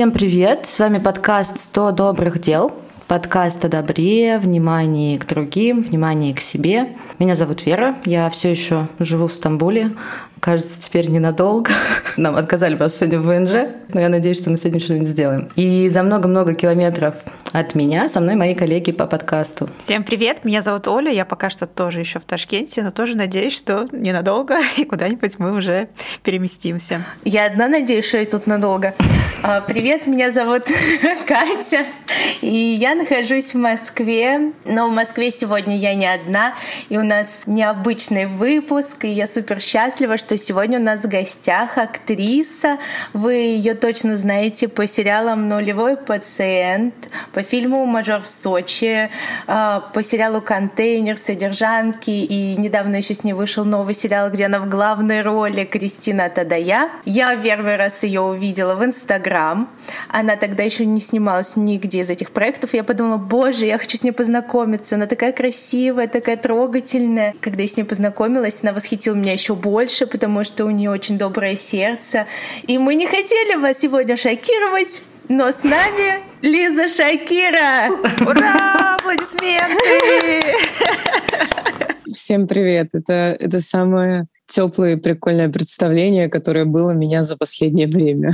Всем привет! С вами подкаст «100 добрых дел». Подкаст о добре, внимании к другим, внимании к себе. Меня зовут Вера, я все еще живу в Стамбуле. Кажется, теперь ненадолго. Нам отказали просто сегодня в ВНЖ, но я надеюсь, что мы с этим что-нибудь сделаем. И за много-много километров от меня со мной мои коллеги по подкасту. Всем привет, меня зовут Оля, я пока что тоже еще в Ташкенте, но тоже надеюсь, что ненадолго и куда-нибудь мы уже переместимся. Я одна надеюсь, что я тут надолго. А, привет, меня зовут Катя, и я нахожусь в Москве, но в Москве сегодня я не одна, и у нас необычный выпуск, и я супер счастлива, что сегодня у нас в гостях актриса, вы ее точно знаете по сериалам «Нулевой пациент», по по фильму «Мажор в Сочи», а, по сериалу «Контейнер», «Содержанки», и недавно еще с ней вышел новый сериал, где она в главной роли Кристина Тадая. Я первый раз ее увидела в Инстаграм. Она тогда еще не снималась нигде из этих проектов. Я подумала, боже, я хочу с ней познакомиться. Она такая красивая, такая трогательная. Когда я с ней познакомилась, она восхитила меня еще больше, потому что у нее очень доброе сердце. И мы не хотели вас сегодня шокировать, но с нами Лиза Шакира! Ура! Аплодисменты! Всем привет! Это, это самое теплое и прикольное представление, которое было у меня за последнее время.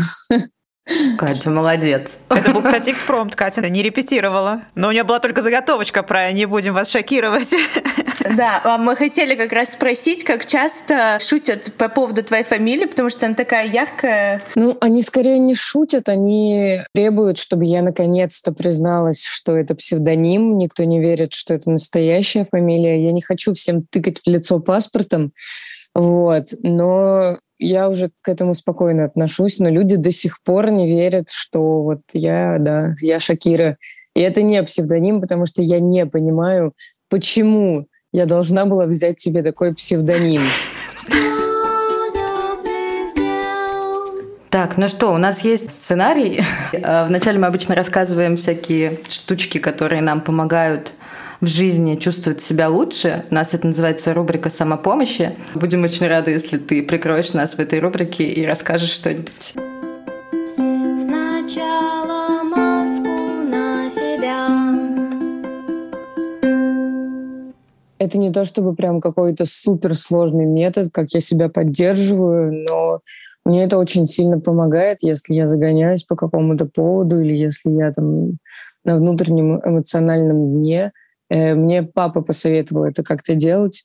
Катя, молодец. Это был, кстати, экспромт. Катя не репетировала. Но у нее была только заготовочка про «не будем вас шокировать». Да, а мы хотели как раз спросить, как часто шутят по поводу твоей фамилии, потому что она такая яркая. Ну, они скорее не шутят, они требуют, чтобы я наконец-то призналась, что это псевдоним. Никто не верит, что это настоящая фамилия. Я не хочу всем тыкать в лицо паспортом. Вот. Но я уже к этому спокойно отношусь, но люди до сих пор не верят, что вот я, да, я Шакира. И это не псевдоним, потому что я не понимаю, почему я должна была взять себе такой псевдоним. Так, ну что, у нас есть сценарий. Вначале мы обычно рассказываем всякие штучки, которые нам помогают в жизни чувствовать себя лучше. У нас это называется рубрика самопомощи. Будем очень рады, если ты прикроешь нас в этой рубрике и расскажешь что-нибудь. Это не то чтобы прям какой-то суперсложный метод, как я себя поддерживаю, но мне это очень сильно помогает, если я загоняюсь по какому-то поводу или если я там на внутреннем эмоциональном дне – Э, мне папа посоветовал это как-то делать.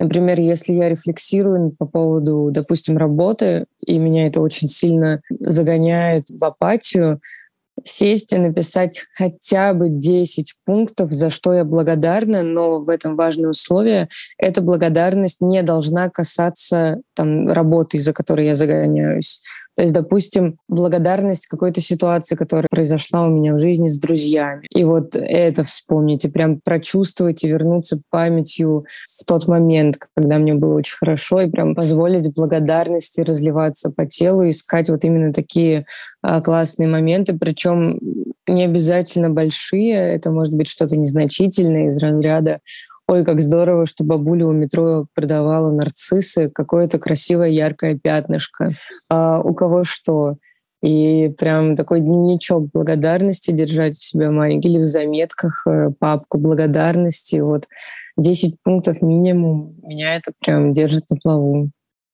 Например, если я рефлексирую по поводу, допустим, работы, и меня это очень сильно загоняет в апатию, сесть и написать хотя бы 10 пунктов, за что я благодарна, но в этом важное условие. Эта благодарность не должна касаться там, работы, из-за которой я загоняюсь. То есть, допустим, благодарность какой-то ситуации, которая произошла у меня в жизни с друзьями. И вот это вспомнить, и прям прочувствовать и вернуться памятью в тот момент, когда мне было очень хорошо, и прям позволить благодарности разливаться по телу, искать вот именно такие а, классные моменты, причем не обязательно большие, это может быть что-то незначительное из разряда ой, как здорово, что бабуля у метро продавала нарциссы, какое-то красивое яркое пятнышко. А у кого что? И прям такой дневничок благодарности держать у себя маленький, или в заметках э, папку благодарности. Вот 10 пунктов минимум. Меня это прям держит на плаву.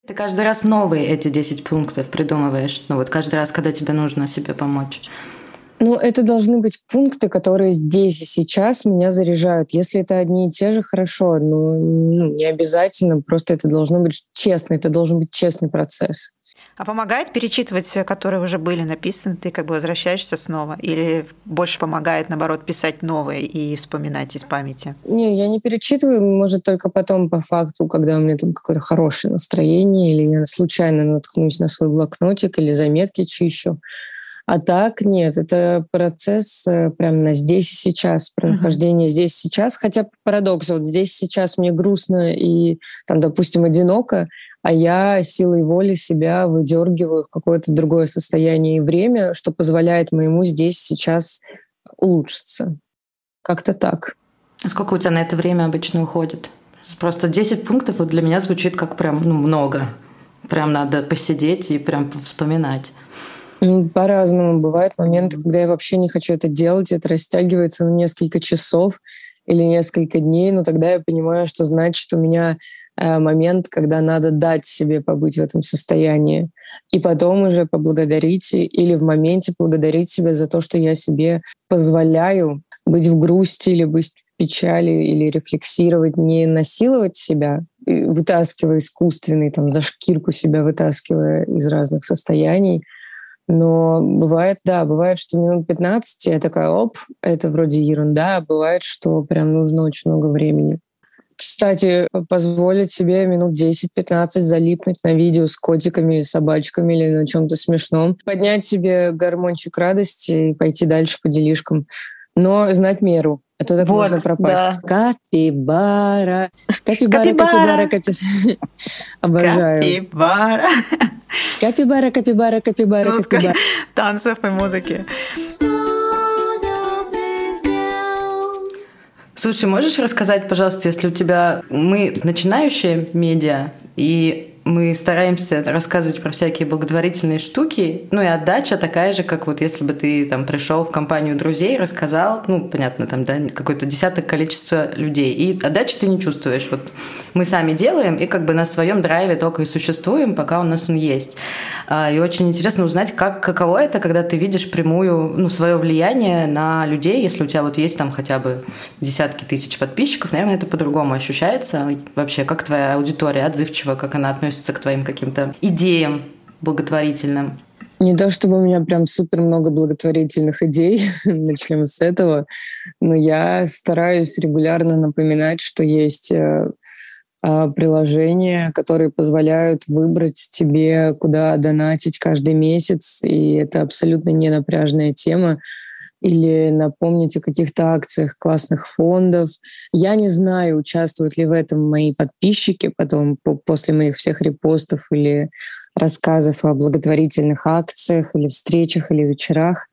Ты каждый раз новые эти 10 пунктов придумываешь? Ну вот каждый раз, когда тебе нужно себе помочь. Ну, это должны быть пункты, которые здесь и сейчас меня заряжают. Если это одни и те же, хорошо, но ну, не обязательно. Просто это должно быть честно, это должен быть честный процесс. А помогает перечитывать, которые уже были написаны, ты как бы возвращаешься снова? Или больше помогает, наоборот, писать новые и вспоминать из памяти? Не, я не перечитываю, может, только потом по факту, когда у меня там какое-то хорошее настроение, или я случайно наткнусь на свой блокнотик или заметки чищу. А так нет, это процесс э, прям на здесь и сейчас, про нахождение здесь и сейчас. Хотя парадокс, вот здесь сейчас мне грустно и там, допустим, одиноко, а я силой воли себя выдергиваю в какое-то другое состояние и время, что позволяет моему здесь сейчас улучшиться. Как-то так. А сколько у тебя на это время обычно уходит? Просто 10 пунктов вот для меня звучит как прям ну, много. Прям надо посидеть и прям вспоминать. По-разному. Бывают моменты, когда я вообще не хочу это делать, это растягивается на несколько часов или несколько дней, но тогда я понимаю, что значит у меня э, момент, когда надо дать себе побыть в этом состоянии. И потом уже поблагодарить или в моменте благодарить себя за то, что я себе позволяю быть в грусти или быть в печали или рефлексировать, не насиловать себя, вытаскивая искусственный, там, за шкирку себя вытаскивая из разных состояний. Но бывает, да, бывает, что минут 15 я такая, оп, это вроде ерунда, а бывает, что прям нужно очень много времени. Кстати, позволить себе минут 10-15 залипнуть на видео с котиками или собачками или на чем-то смешном, поднять себе гормончик радости и пойти дальше по делишкам. Но знать меру. А то так вот, можно пропасть. Да. Капибара. Капибара, капибара, капибара. Обожаю. Капибара. Капибара, капибара, капибара, капибара. Танцев и музыки. Слушай, можешь рассказать, пожалуйста, если у тебя... Мы начинающие медиа, и мы стараемся рассказывать про всякие благотворительные штуки, ну и отдача такая же, как вот если бы ты там пришел в компанию друзей, рассказал, ну, понятно, там, да, какое-то десяток количество людей, и отдачи ты не чувствуешь. Вот мы сами делаем, и как бы на своем драйве только и существуем, пока у нас он есть. А, и очень интересно узнать, как, каково это, когда ты видишь прямую, ну, свое влияние на людей, если у тебя вот есть там хотя бы десятки тысяч подписчиков, наверное, это по-другому ощущается. Вообще, как твоя аудитория отзывчива, как она относится относится к твоим каким-то идеям благотворительным? Не то чтобы у меня прям супер много благотворительных идей, начнем с этого, но я стараюсь регулярно напоминать, что есть э, а, приложения, которые позволяют выбрать тебе, куда донатить каждый месяц, и это абсолютно не напряжная тема или напомнить о каких-то акциях классных фондов. Я не знаю, участвуют ли в этом мои подписчики потом после моих всех репостов или рассказов о благотворительных акциях или встречах или вечерах.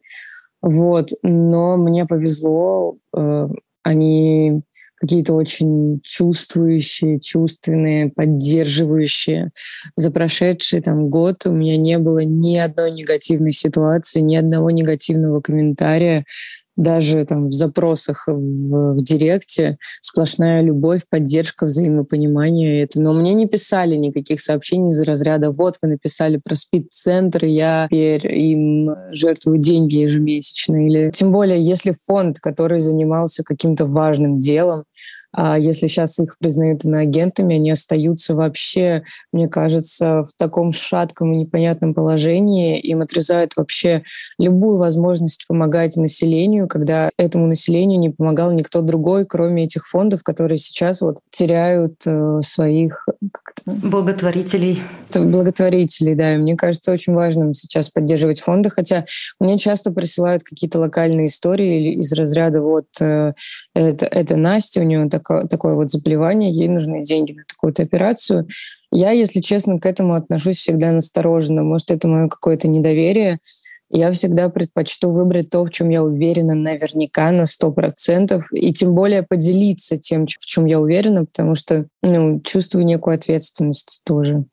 Вот. Но мне повезло. Э, они какие-то очень чувствующие, чувственные, поддерживающие. За прошедший там год у меня не было ни одной негативной ситуации, ни одного негативного комментария даже там в запросах в, в директе сплошная любовь, поддержка, взаимопонимание. Это. Но мне не писали никаких сообщений из разряда «Вот вы написали про спид-центр, я теперь им жертвую деньги ежемесячно». Или тем более, если фонд, который занимался каким-то важным делом, а если сейчас их признают иноагентами, они остаются вообще, мне кажется, в таком шатком и непонятном положении. Им отрезают вообще любую возможность помогать населению, когда этому населению не помогал никто другой, кроме этих фондов, которые сейчас вот теряют э, своих... Благотворителей. Благотворителей, да. И мне кажется, очень важным сейчас поддерживать фонды, хотя мне часто присылают какие-то локальные истории из разряда вот э, это, это Настя, у нее так такое, такое вот заболевание, ей нужны деньги на такую-то операцию. Я, если честно, к этому отношусь всегда настороженно. Может, это мое какое-то недоверие. Я всегда предпочту выбрать то, в чем я уверена наверняка на сто процентов, и тем более поделиться тем, в чем я уверена, потому что ну, чувствую некую ответственность тоже.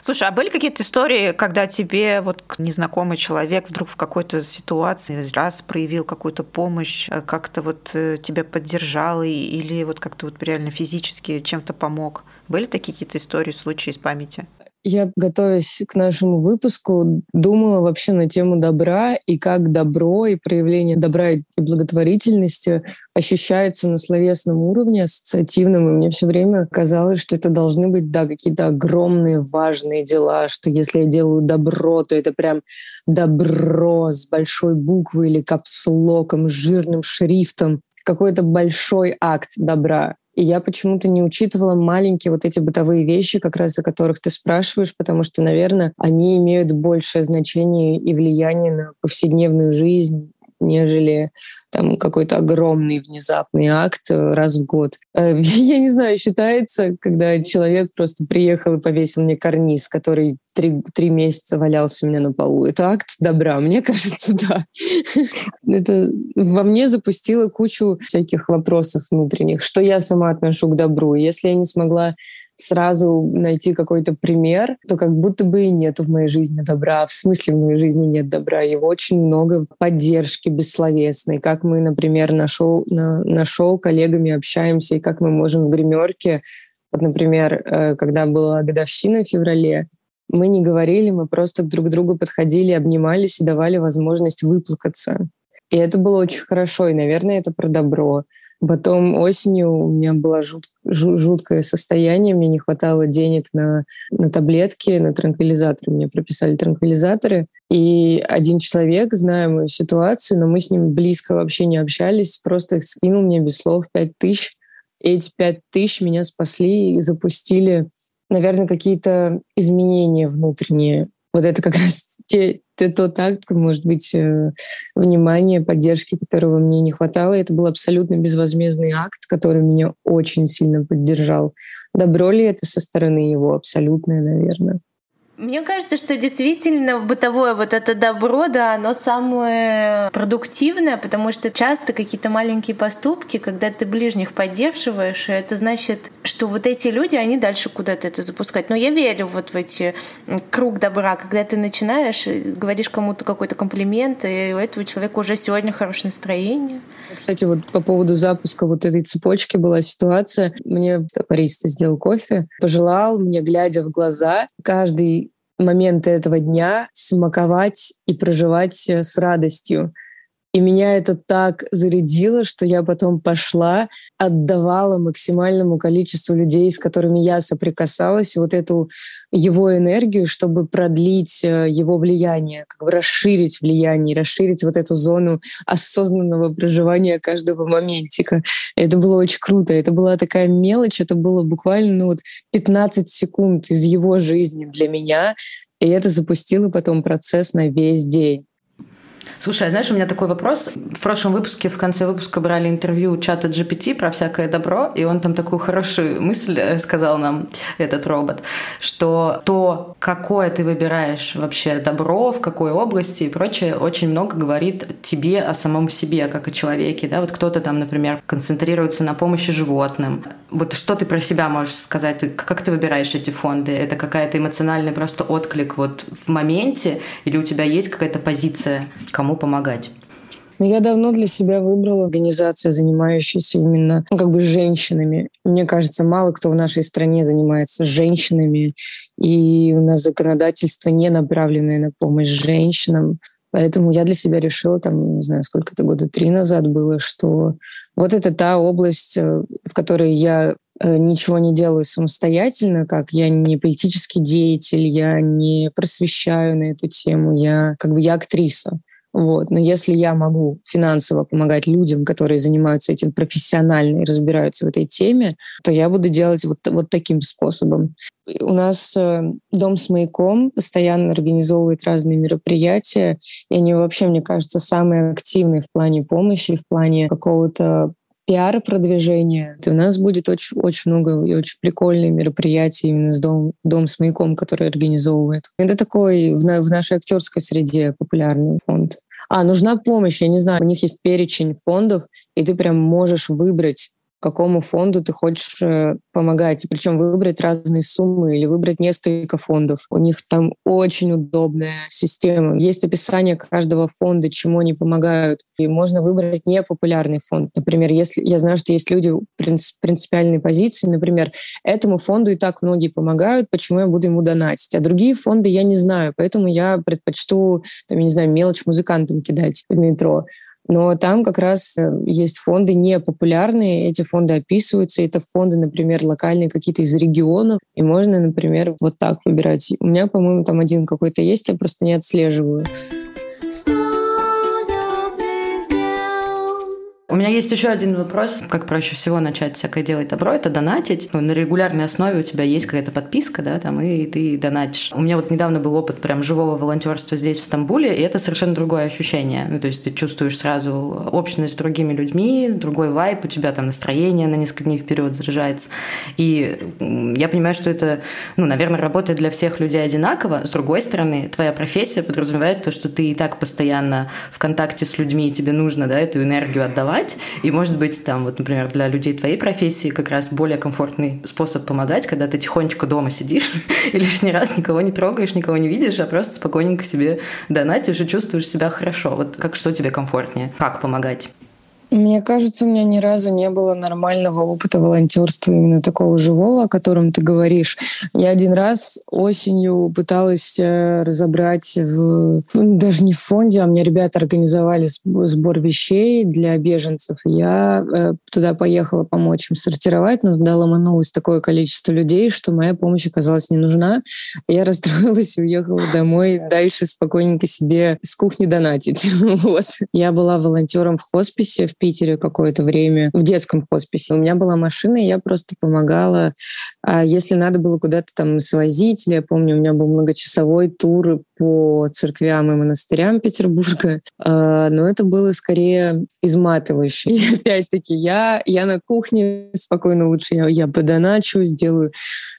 Слушай, а были какие-то истории, когда тебе вот незнакомый человек вдруг в какой-то ситуации раз проявил какую-то помощь, э, как-то вот э, тебя поддержал или вот как-то вот реально физически чем-то помог? Были такие какие-то истории, случаи из памяти? Я, готовясь к нашему выпуску, думала вообще на тему добра и как добро и проявление добра и благотворительности ощущается на словесном уровне, ассоциативном. И мне все время казалось, что это должны быть, да, какие-то огромные важные дела, что если я делаю добро, то это прям добро с большой буквы или капслоком, жирным шрифтом какой-то большой акт добра. И я почему-то не учитывала маленькие вот эти бытовые вещи, как раз о которых ты спрашиваешь, потому что, наверное, они имеют большее значение и влияние на повседневную жизнь, нежели там какой-то огромный внезапный акт э, раз в год. Э, я не знаю, считается, когда человек просто приехал и повесил мне карниз, который три, три месяца валялся у меня на полу. Это акт добра, мне кажется, да. Это во мне запустило кучу всяких вопросов внутренних, что я сама отношу к добру. Если я не смогла сразу найти какой-то пример, то как будто бы и нет в моей жизни добра. В смысле в моей жизни нет добра. Его очень много поддержки бессловесной. Как мы, например, на шоу, на, на шоу коллегами общаемся, и как мы можем в гримерке, вот, например, э, когда была годовщина в феврале, мы не говорили, мы просто друг к другу подходили, обнимались и давали возможность выплакаться. И это было очень хорошо, и, наверное, это про добро. Потом осенью у меня было жут, жуткое состояние, мне не хватало денег на, на таблетки, на транквилизаторы. Мне прописали транквилизаторы. И один человек, зная мою ситуацию, но мы с ним близко вообще не общались, просто скинул мне без слов пять тысяч. Эти пять тысяч меня спасли и запустили, наверное, какие-то изменения внутренние вот это как раз те, те, тот акт, может быть, э, внимания, поддержки, которого мне не хватало. Это был абсолютно безвозмездный акт, который меня очень сильно поддержал. Добро ли это со стороны его? Абсолютное, наверное. Мне кажется, что действительно в бытовое вот это добро, да, оно самое продуктивное, потому что часто какие-то маленькие поступки, когда ты ближних поддерживаешь, это значит, что вот эти люди, они дальше куда-то это запускают. Но я верю вот в эти круг добра, когда ты начинаешь, говоришь кому-то какой-то комплимент, и у этого человека уже сегодня хорошее настроение. Кстати, вот по поводу запуска вот этой цепочки была ситуация. Мне бариста сделал кофе, пожелал мне, глядя в глаза, каждый момент этого дня смаковать и проживать с радостью. И меня это так зарядило, что я потом пошла, отдавала максимальному количеству людей, с которыми я соприкасалась, вот эту его энергию, чтобы продлить э, его влияние, как бы расширить влияние, расширить вот эту зону осознанного проживания каждого моментика. Это было очень круто. Это была такая мелочь, это было буквально ну, вот 15 секунд из его жизни для меня, и это запустило потом процесс на весь день. Слушай, а знаешь, у меня такой вопрос. В прошлом выпуске, в конце выпуска брали интервью чата GPT про всякое добро, и он там такую хорошую мысль э, сказал нам, этот робот, что то, какое ты выбираешь вообще добро, в какой области и прочее, очень много говорит тебе о самом себе, как о человеке. Да? Вот кто-то там, например, концентрируется на помощи животным. Вот что ты про себя можешь сказать? Как ты выбираешь эти фонды? Это какая-то эмоциональный просто отклик вот в моменте? Или у тебя есть какая-то позиция, кому помогать? Я давно для себя выбрала организацию, занимающуюся именно ну, как бы женщинами. Мне кажется, мало кто в нашей стране занимается женщинами, и у нас законодательство не направленное на помощь женщинам. Поэтому я для себя решила, там, не знаю, сколько это года, три назад было, что вот это та область, э, в которой я э, ничего не делаю самостоятельно, как я не политический деятель, я не просвещаю на эту тему, я как бы я актриса. Вот. Но если я могу финансово помогать людям, которые занимаются этим профессионально и разбираются в этой теме, то я буду делать вот, вот таким способом. У нас э, дом с маяком постоянно организовывает разные мероприятия, и они вообще, мне кажется, самые активные в плане помощи, в плане какого-то пиара продвижения. И у нас будет очень, очень много и очень прикольных мероприятий именно с дом, дом с маяком, который организовывает. Это такой в, в нашей актерской среде популярный фонд. А, нужна помощь, я не знаю, у них есть перечень фондов, и ты прям можешь выбрать какому фонду ты хочешь э, помогать. И причем выбрать разные суммы или выбрать несколько фондов. У них там очень удобная система. Есть описание каждого фонда, чему они помогают. И можно выбрать непопулярный фонд. Например, если я знаю, что есть люди принципиальной позиции, например, этому фонду и так многие помогают, почему я буду ему донатить? А другие фонды я не знаю, поэтому я предпочту, там, я не знаю, мелочь музыкантам кидать в метро. Но там как раз э, есть фонды непопулярные, эти фонды описываются, это фонды, например, локальные какие-то из регионов, и можно, например, вот так выбирать. У меня, по-моему, там один какой-то есть, я просто не отслеживаю. У меня есть еще один вопрос. Как проще всего начать всякое делать добро? Это донатить. Ну, на регулярной основе у тебя есть какая-то подписка, да, там, и ты донатишь. У меня вот недавно был опыт прям живого волонтерства здесь, в Стамбуле, и это совершенно другое ощущение. Ну, то есть ты чувствуешь сразу общность с другими людьми, другой вайп, у тебя там настроение на несколько дней вперед заряжается. И я понимаю, что это, ну, наверное, работает для всех людей одинаково. С другой стороны, твоя профессия подразумевает то, что ты и так постоянно в контакте с людьми, и тебе нужно, да, эту энергию отдавать, помогать. И, может быть, там, вот, например, для людей твоей профессии как раз более комфортный способ помогать, когда ты тихонечко дома сидишь и лишний раз никого не трогаешь, никого не видишь, а просто спокойненько себе донатишь и чувствуешь себя хорошо. Вот как что тебе комфортнее? Как помогать? Мне кажется, у меня ни разу не было нормального опыта волонтерства именно такого живого, о котором ты говоришь. Я один раз осенью пыталась э, разобрать в, даже не в фонде, а мне ребята организовали сбор вещей для беженцев. Я э, туда поехала помочь им сортировать, но туда ломанулось такое количество людей, что моя помощь оказалась не нужна. Я расстроилась и уехала домой дальше спокойненько себе с кухни донатить. вот. Я была волонтером в хосписе в Питере какое-то время в детском хосписе. У меня была машина, и я просто помогала. А если надо было куда-то там свозить, или я помню, у меня был многочасовой тур по церквям и монастырям Петербурга, а, но это было скорее изматывающе. И опять-таки я, я на кухне спокойно лучше я, я подоначу, сделаю,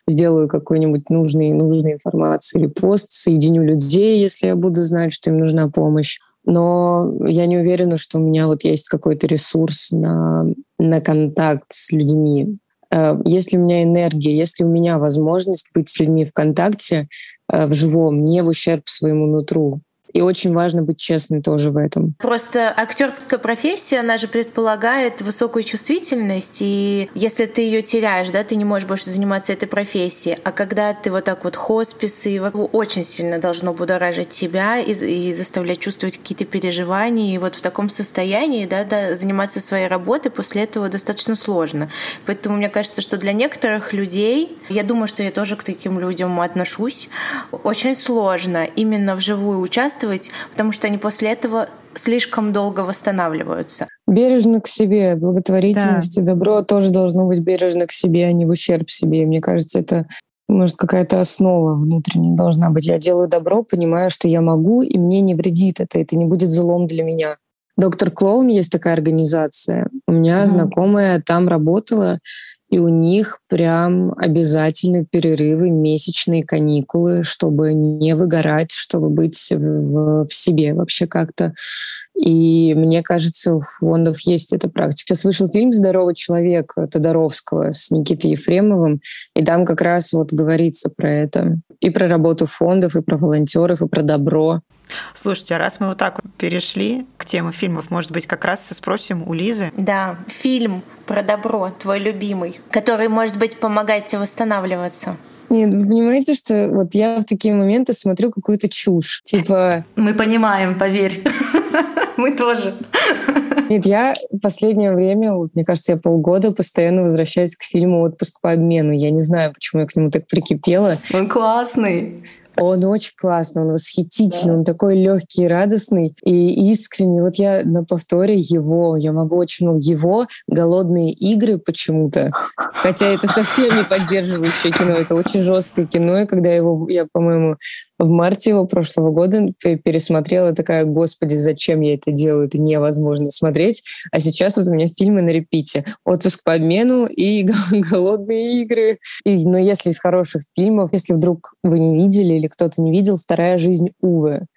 сделаю какой-нибудь нужный, нужной информации или пост, соединю людей, если я буду знать, что им нужна помощь но я не уверена, что у меня вот есть какой-то ресурс на, на контакт с людьми. Э, если у меня энергия, если у меня возможность быть с людьми в контакте, э, в живом, не в ущерб своему нутру, и очень важно быть честным тоже в этом. Просто актерская профессия, она же предполагает высокую чувствительность, и если ты ее теряешь, да, ты не можешь больше заниматься этой профессией. А когда ты вот так вот хосписы, очень сильно должно будоражить тебя и, и заставлять чувствовать какие-то переживания. И вот в таком состоянии, да, да, заниматься своей работой после этого достаточно сложно. Поэтому мне кажется, что для некоторых людей, я думаю, что я тоже к таким людям отношусь, очень сложно именно вживую участвовать действовать, потому что они после этого слишком долго восстанавливаются. Бережно к себе, благотворительность да. и добро тоже должно быть бережно к себе, а не в ущерб себе. Мне кажется, это может, какая-то основа внутренняя должна быть. Я делаю добро, понимая, что я могу, и мне не вредит это, это не будет злом для меня. Доктор Клоун есть такая организация. У меня mm-hmm. знакомая там работала, и у них прям обязательно перерывы, месячные каникулы, чтобы не выгорать, чтобы быть в, в себе вообще как-то. И мне кажется, у фондов есть эта практика. Сейчас вышел фильм «Здоровый человек» Тодоровского с Никитой Ефремовым, и там как раз вот говорится про это. И про работу фондов, и про волонтеров, и про добро. Слушайте, а раз мы вот так вот перешли к теме фильмов, может быть, как раз спросим у Лизы? Да, фильм про добро, твой любимый, который, может быть, помогает тебе восстанавливаться. Нет, вы понимаете, что вот я в такие моменты смотрю какую-то чушь. Типа... Мы понимаем, поверь. Мы тоже. Нет, я в последнее время, вот, мне кажется, я полгода постоянно возвращаюсь к фильму «Отпуск по обмену». Я не знаю, почему я к нему так прикипела. Он классный. Он очень классный, он восхитительный, да. он такой легкий, радостный и искренний. Вот я на повторе его, я могу очень много его, голодные игры почему-то. Хотя это совсем не поддерживающее кино, это очень жесткое кино, и когда его, я, по-моему, в марте его прошлого года пересмотрела, такая, господи, зачем я это делаю, это невозможно смотреть. А сейчас вот у меня фильмы на репите. «Отпуск по обмену» и «Голодные игры». И, но если из хороших фильмов, если вдруг вы не видели или кто-то не видел, «Вторая жизнь Увы».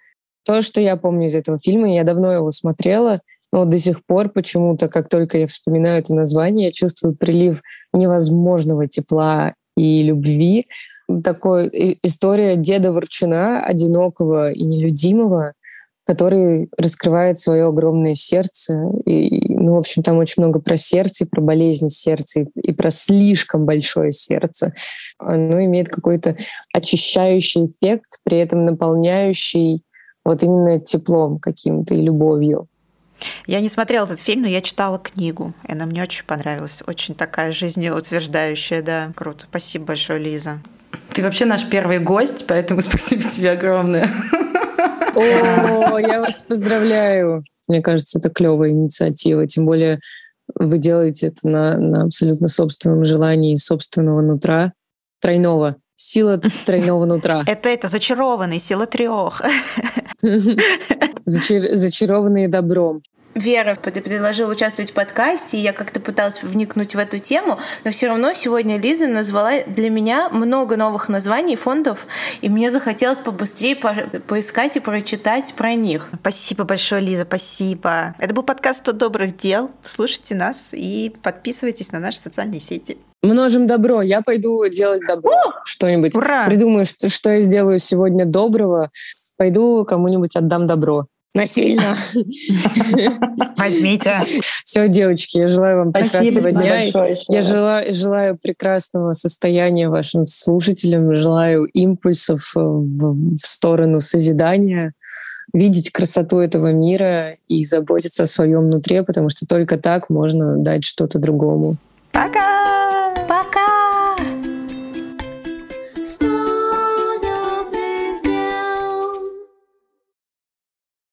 То, что я помню из этого фильма, я давно его смотрела, но до сих пор почему-то, как только я вспоминаю это название, я чувствую прилив невозможного тепла и любви, такой история деда Ворчуна, одинокого и нелюдимого, который раскрывает свое огромное сердце. И, ну, в общем, там очень много про сердце, про болезнь сердца, и, и про слишком большое сердце. Оно имеет какой-то очищающий эффект, при этом наполняющий вот именно теплом каким-то и любовью. Я не смотрела этот фильм, но я читала книгу. И она мне очень понравилась. Очень такая жизнеутверждающая, да. Круто. Спасибо большое, Лиза. Ты вообще наш первый гость, поэтому спасибо тебе огромное. О, я вас поздравляю. Мне кажется, это клевая инициатива. Тем более вы делаете это на, на абсолютно собственном желании собственного нутра, тройного. Сила тройного нутра. Это это зачарованный, сила трех. Зачар, зачарованные добром. Вера предложила участвовать в подкасте, и я как-то пыталась вникнуть в эту тему, но все равно сегодня Лиза назвала для меня много новых названий фондов, и мне захотелось побыстрее по поискать и прочитать про них. Спасибо большое, Лиза, спасибо. Это был подкаст «100 добрых дел». Слушайте нас и подписывайтесь на наши социальные сети. Множим добро. Я пойду делать добро. Что-нибудь. Ура! Придумаю, что, что я сделаю сегодня доброго. Пойду кому-нибудь отдам добро. Насильно. Возьмите. Все, девочки, я желаю вам Спасибо прекрасного дня. большое Я желаю, желаю прекрасного состояния вашим слушателям, желаю импульсов э, в, в сторону созидания, видеть красоту этого мира и заботиться о своем нутре, потому что только так можно дать что-то другому. Пока! Пока!